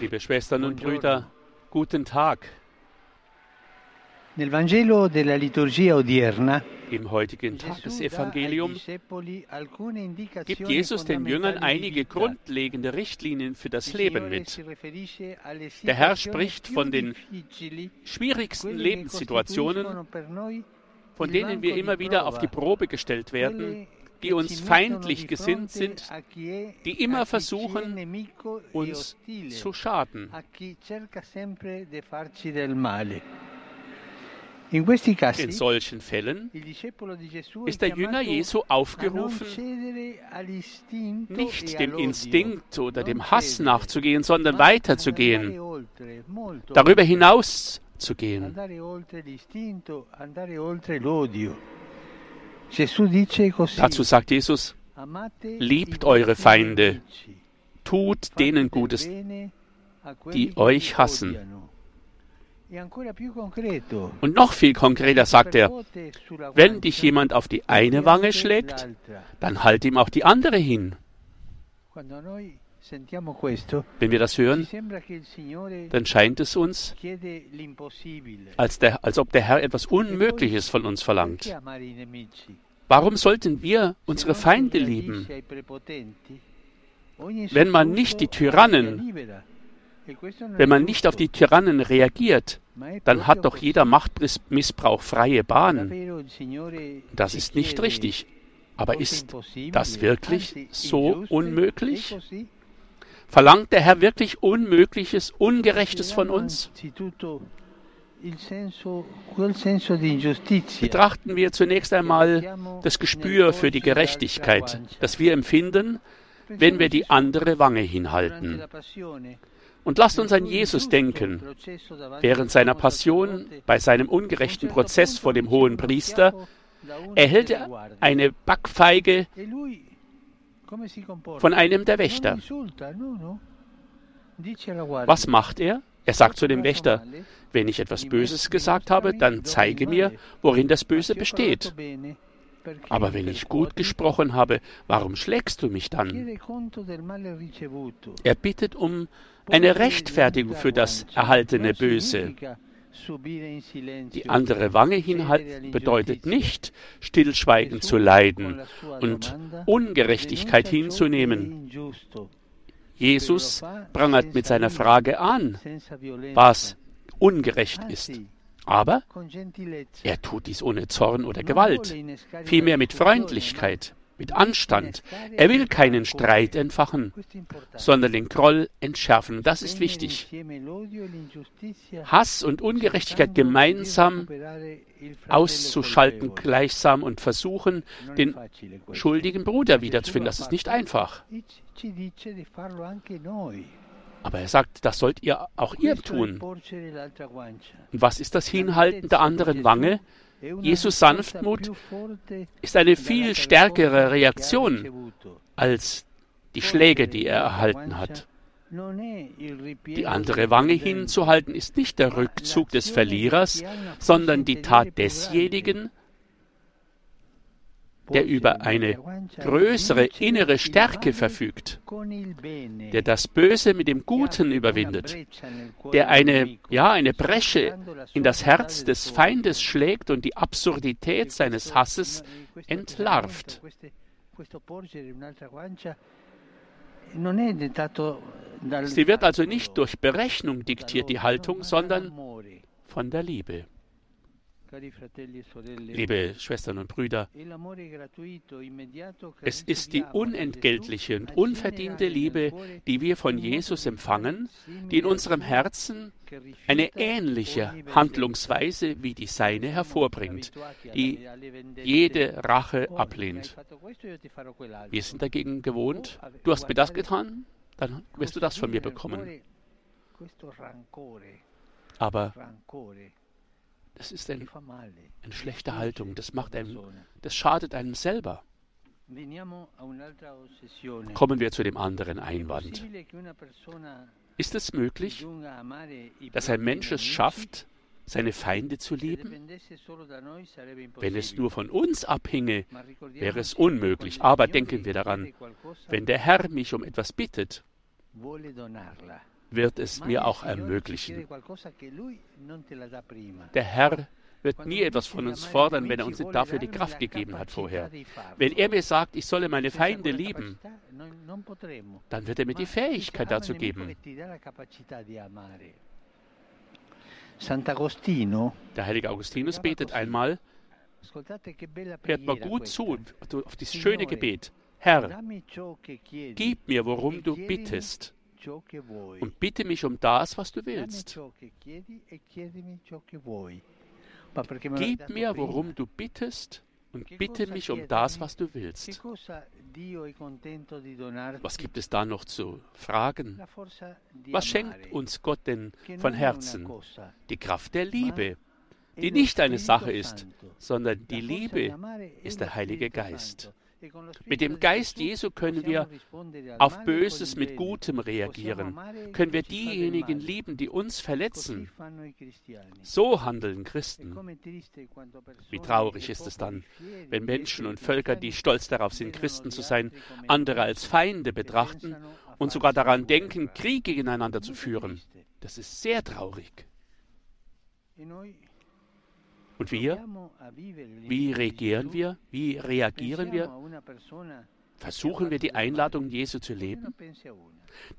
Liebe Schwestern und Brüder, guten Tag. Im heutigen Tagesevangelium gibt Jesus den Jüngern einige grundlegende Richtlinien für das Leben mit. Der Herr spricht von den schwierigsten Lebenssituationen, von denen wir immer wieder auf die Probe gestellt werden, die uns feindlich gesinnt sind, die immer versuchen, e uns zu schaden. In solchen Fällen ist der Jünger Jesu aufgerufen, nicht e dem. Instinkt oder dem Hass nachzugehen, sondern weiterzugehen, darüber hinaus zu gehen. Dazu sagt Jesus, liebt eure Feinde, tut denen Gutes, die euch hassen. E Und noch viel konkreter sagt er, wenn dich jemand auf die eine Wange schlägt, dann halt ihm auch die andere hin. Wenn wir das hören, dann scheint es uns, als, der, als ob der Herr etwas Unmögliches von uns verlangt. Warum sollten wir Se unsere Feinde lieben? Wenn man nicht die Tyrannen-. E Wenn man nicht auf die Tyrannen reagiert, dann hat doch jeder. Machtmissbrauch freie Bahn. Davvero il Signore Das ist nicht richtig. Aber ist das wirklich so unmöglich? Verlangt der Herr wirklich Unmögliches, Ungerechtes von uns? Betrachten wir zunächst einmal das Gespür für die Gerechtigkeit, das wir empfinden, wenn wir die andere Wange hinhalten. Und lasst uns an Jesus denken. Während seiner Passion, bei seinem ungerechten Prozess vor dem hohen Priester, erhält er eine Backfeige von einem der Wächter. Was macht er? Er sagt zu dem Wächter, wenn ich etwas Böses gesagt habe, dann zeige mir, worin das Böse besteht. Aber wenn ich gut gesprochen habe, warum schlägst du mich dann? Er bittet um eine Rechtfertigung für das erhaltene Böse. Die andere Wange hinhalten bedeutet nicht, stillschweigend zu leiden und Ungerechtigkeit hinzunehmen. Jesus prangert mit seiner Frage an, was ungerecht ist. Aber er tut dies ohne Zorn oder Gewalt, vielmehr mit Freundlichkeit, mit Anstand. Er will keinen Streit entfachen, sondern den Groll entschärfen. Das ist wichtig. Hass und Ungerechtigkeit gemeinsam auszuschalten gleichsam und versuchen, den schuldigen Bruder wiederzufinden. Das ist nicht einfach. Aber er sagt, das sollt ihr auch ihr tun. Und was ist das Hinhalten der anderen Wange? Jesus Sanftmut ist eine viel stärkere Reaktion als die Schläge, die er erhalten hat. Die andere Wange hinzuhalten ist nicht der Rückzug des Verlierers, sondern die Tat desjenigen, der über eine größere innere Stärke verfügt, der das Böse mit dem Guten überwindet, der eine, ja, eine Bresche in das Herz des Feindes schlägt und die Absurdität seines Hasses entlarvt. Sie wird also nicht durch Berechnung diktiert, die Haltung, sondern von der Liebe. Liebe Schwestern und Brüder, es ist die unentgeltliche und unverdiente Liebe, die wir von Jesus empfangen, die in unserem Herzen eine ähnliche Handlungsweise wie die seine hervorbringt, die jede Rache ablehnt. Wir sind dagegen gewohnt, du hast mir das getan, dann wirst du das von mir bekommen. Aber das ist ein, eine schlechte Haltung. Das macht einem, das schadet einem selber. Kommen wir zu dem anderen Einwand. Ist es möglich, dass ein Mensch es schafft, seine Feinde zu lieben? Wenn es nur von uns abhinge, wäre es unmöglich. Aber denken wir daran, wenn der Herr mich um etwas bittet, wird es mir auch ermöglichen. Der Herr wird nie etwas von uns fordern, wenn er uns dafür die Kraft gegeben hat vorher. Wenn er mir sagt, ich solle meine Feinde lieben, dann wird er mir die Fähigkeit dazu geben. Der heilige Augustinus betet einmal, hört mal gut zu auf dieses schöne Gebet. Herr, gib mir, worum du bittest, und bitte mich um das, was du willst. Gib mir, worum du bittest, und bitte mich um das, was du willst. Was gibt es da noch zu fragen? Was schenkt uns Gott denn von Herzen? Die Kraft der Liebe, die nicht eine Sache ist, sondern die Liebe ist der Heilige Geist. Mit dem Geist Jesu können wir auf Böses mit Gutem reagieren, können wir diejenigen lieben, die uns verletzen. So handeln Christen. Wie traurig ist es dann, wenn Menschen und Völker, die stolz darauf sind, Christen zu sein, andere als Feinde betrachten und sogar daran denken, Krieg gegeneinander zu führen. Das ist sehr traurig. Und wir? Wie reagieren wir? Wie reagieren wir? Versuchen wir die Einladung Jesu zu leben?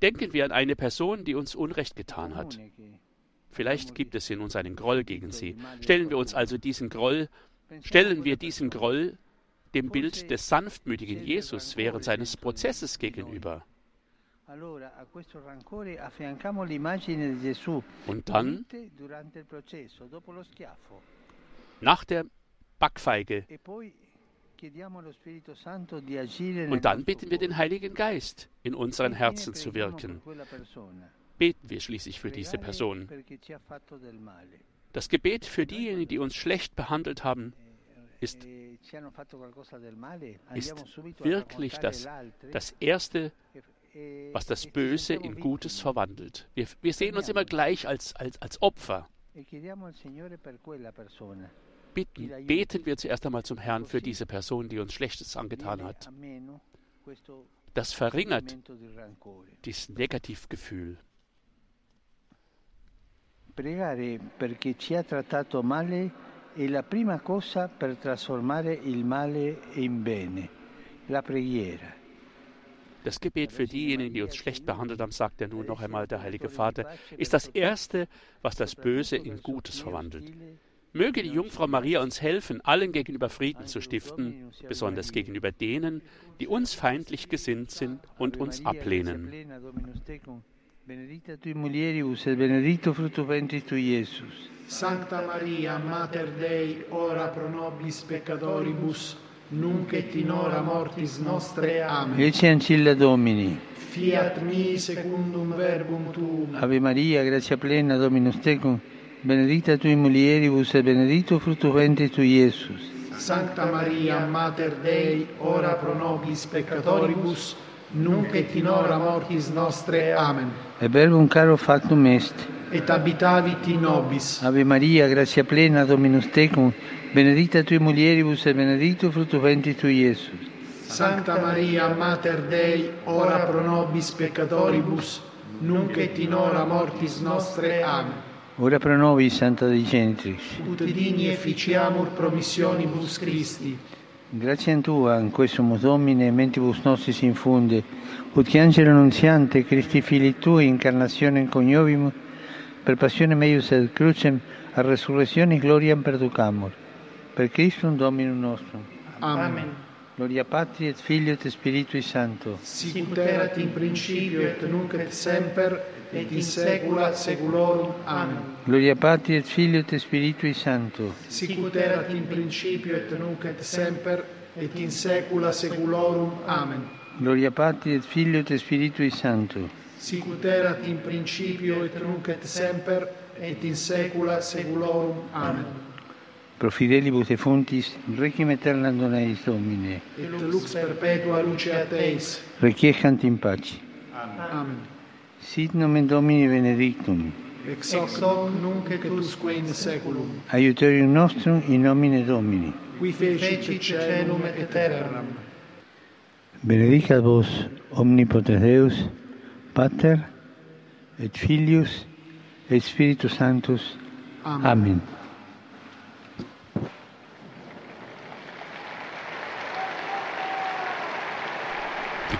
Denken wir an eine Person, die uns Unrecht getan hat. Vielleicht gibt es in uns einen Groll gegen sie. Stellen wir uns also diesen Groll, stellen wir diesen Groll dem Bild des sanftmütigen Jesus während seines Prozesses gegenüber. Und dann nach der Backfeige. E Und dann bitten wir den Heiligen Geist, in unseren Herzen zu wirken. Beten wir schließlich für diese Person. Das Gebet für diejenigen, die uns schlecht behandelt haben, eh, ist, eh, ist wirklich das, das Erste, e, was das e Böse in Gutes verwandelt. Wir, wir sehen uns immer gleich als, als, als Opfer bitten, beten wir zuerst einmal zum Herrn für diese Person, die uns Schlechtes angetan hat. Das verringert dieses Negativgefühl. Pregare perché ci ha trattato male è la prima cosa per trasformare il male in bene. La preghiera. Das Gebet für diejenigen, die uns schlecht behandelt haben, sagt er nun noch einmal der Heilige Vater, ist das Erste, was das Böse in Gutes verwandelt. Möge die Jungfrau Maria uns helfen, allen gegenüber Frieden zu stiften, besonders gegenüber denen, die uns feindlich gesinnt sind und uns ablehnen. Benedicta tui mulieribus et benedictus fructus ventris tui, Iesus. Sancta Maria, Mater Dei, ora pro nobis peccatoribus, nunc et in hora mortis nostre. Amen. Ecce ancilla Domini. Fiat mi secundum verbum tuum. Ave Maria, gratia plena, Dominus tecum, benedicta tui mulieribus et benedictus fructus ventris tui, Iesus. Sancta Maria, Mater Dei, ora pro nobis peccatoribus, nunc et in hora mortis nostre. Amen. E verbum caro factum est. Et habitavit in nobis. Ave Maria, gratia plena, Dominus tecum, benedicta tui mulieribus et benedictus fructus ventris tui, Iesus. Sancta Maria, Mater Dei, ora pro nobis peccatoribus, nunc et in hora mortis nostre. Amen. Ora pro nobis, Santa Dei Genitrix. Ut digni efficiamur promissionibus Christi. Grazie a Tua, in questo Domine, mentibus nostris infunde, ut che angelo annunziante, Christi fili Tui, incarnazione coniovimus, per passione meius et crucem, a resurrezione gloriam perducamur. Per Christum Dominum nostrum. Amen. Amen. Gloria Patri et Filio et Spiritui Sancto. Sicut erat in principio et nunc et semper et in saecula saeculorum. Amen. Gloria Patri et Filio et Spiritui Sancto. Sicut erat in principio et nunc et semper et in saecula saeculorum. Amen. Gloria Patri et Filio et Spiritui Sancto. Sicut erat in principio et nunc et semper et in saecula saeculorum. Amen. Pro fidelibus e fontis, requiem aeternam dona eis Domine. Et lux perpetua luce a Teis. Requiescant in pace. Amen. Sit nomen Domini benedictum. Ex hoc, hoc nunc et usque in seculum. Aiuterium nostrum in nomine Domini. Qui fecit caelum et terram. Benedicat vos omnipotens Deus, Pater et Filius et Spiritus Sanctus. Amen. Amen.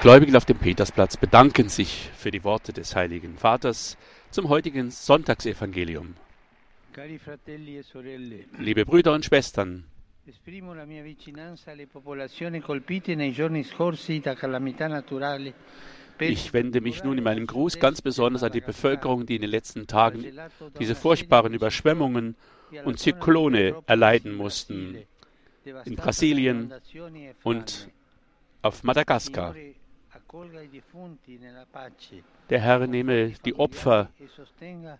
Gläubigen auf dem Petersplatz bedanken sich für die Worte des Heiligen Vaters zum heutigen Sonntagsevangelium. E Liebe Brüder und Schwestern, ich wende mich nun in meinem Gruß ganz besonders an die Bevölkerung, die in den letzten Tagen diese furchtbaren Überschwemmungen e und Zyklone erleiden in mussten da Brasilien e und auf Madagaskar. Der Herr nehme die Opfer e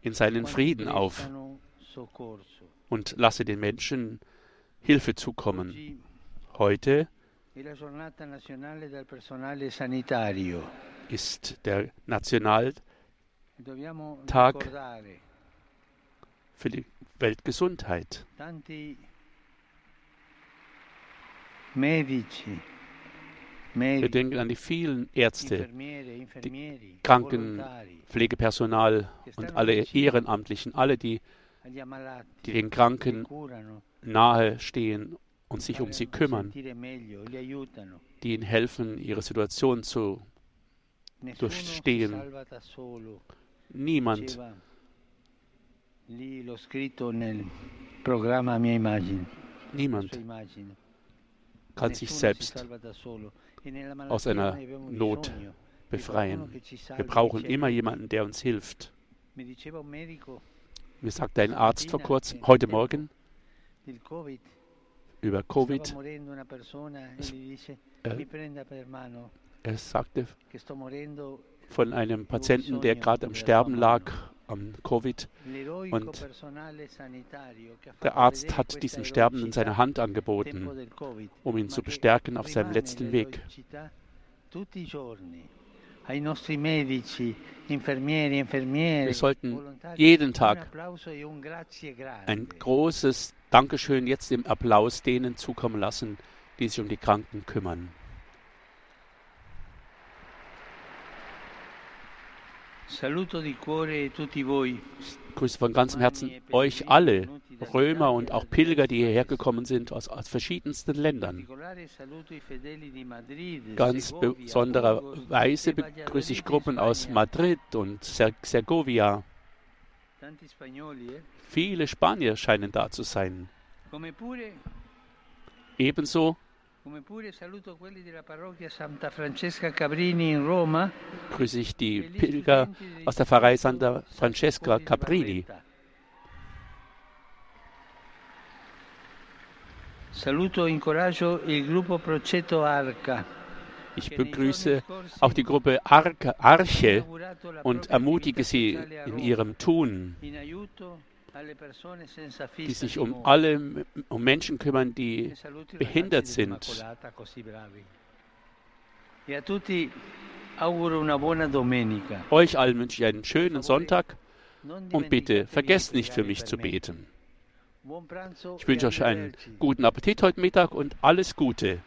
in seinen Frieden auf prestano soccorso. und lasse den Menschen Hilfe zukommen. Heute ist der Nationaltag für die Weltgesundheit. medici, Wir denken an die vielen Ärzte, infermieri, Kranken- Pflegepersonal und alle Ehrenamtlichen, alle, die die den Kranken nahe stehen und sich um sie kümmern, die ihnen helfen, ihre Situation zu. Durchstehen. Niemand, niemand. Kann sich selbst. E aus einer Not befreien. Wir brauchen immer jemanden, der uns hilft. Mir sagte ein Arzt vor kurzem, heute Morgen, über Covid, e mano er sagte von einem Patienten, der gerade am Sterben lag, am Covid. Und Der Arzt hat diesem Sterbenden seine Hand angeboten, um ihn zu bestärken auf seinem letzten Weg. Wir sollten jeden Tag ein großes Dankeschön jetzt im Applaus denen zukommen lassen, die sich um die Kranken kümmern. Grüße von ganzem Herzen euch alle, Römer und auch Pilger, die hierher gekommen sind aus, aus verschiedensten Ländern. Ganz Segovia, besonderer Burgos Weise e begrüße ich Gruppen aus. Madrid und Segovia. Eh? Viele Spanier scheinen da zu sein. Ebenso Cabrini grüße ich die Pilger aus der Pfarrei Santa Francesca. Saluto e. Ich begrüße auch die Gruppe Arche, und ermutige sie in ihrem Tun, die sich um alle um Menschen kümmern, die E behindert sind. E. Euch allen wünsche ich einen schönen Sonntag und bitte vergesst nicht für mich zu beten. Ich e wünsche euch einen guten Appetit heute Mittag und alles Gute.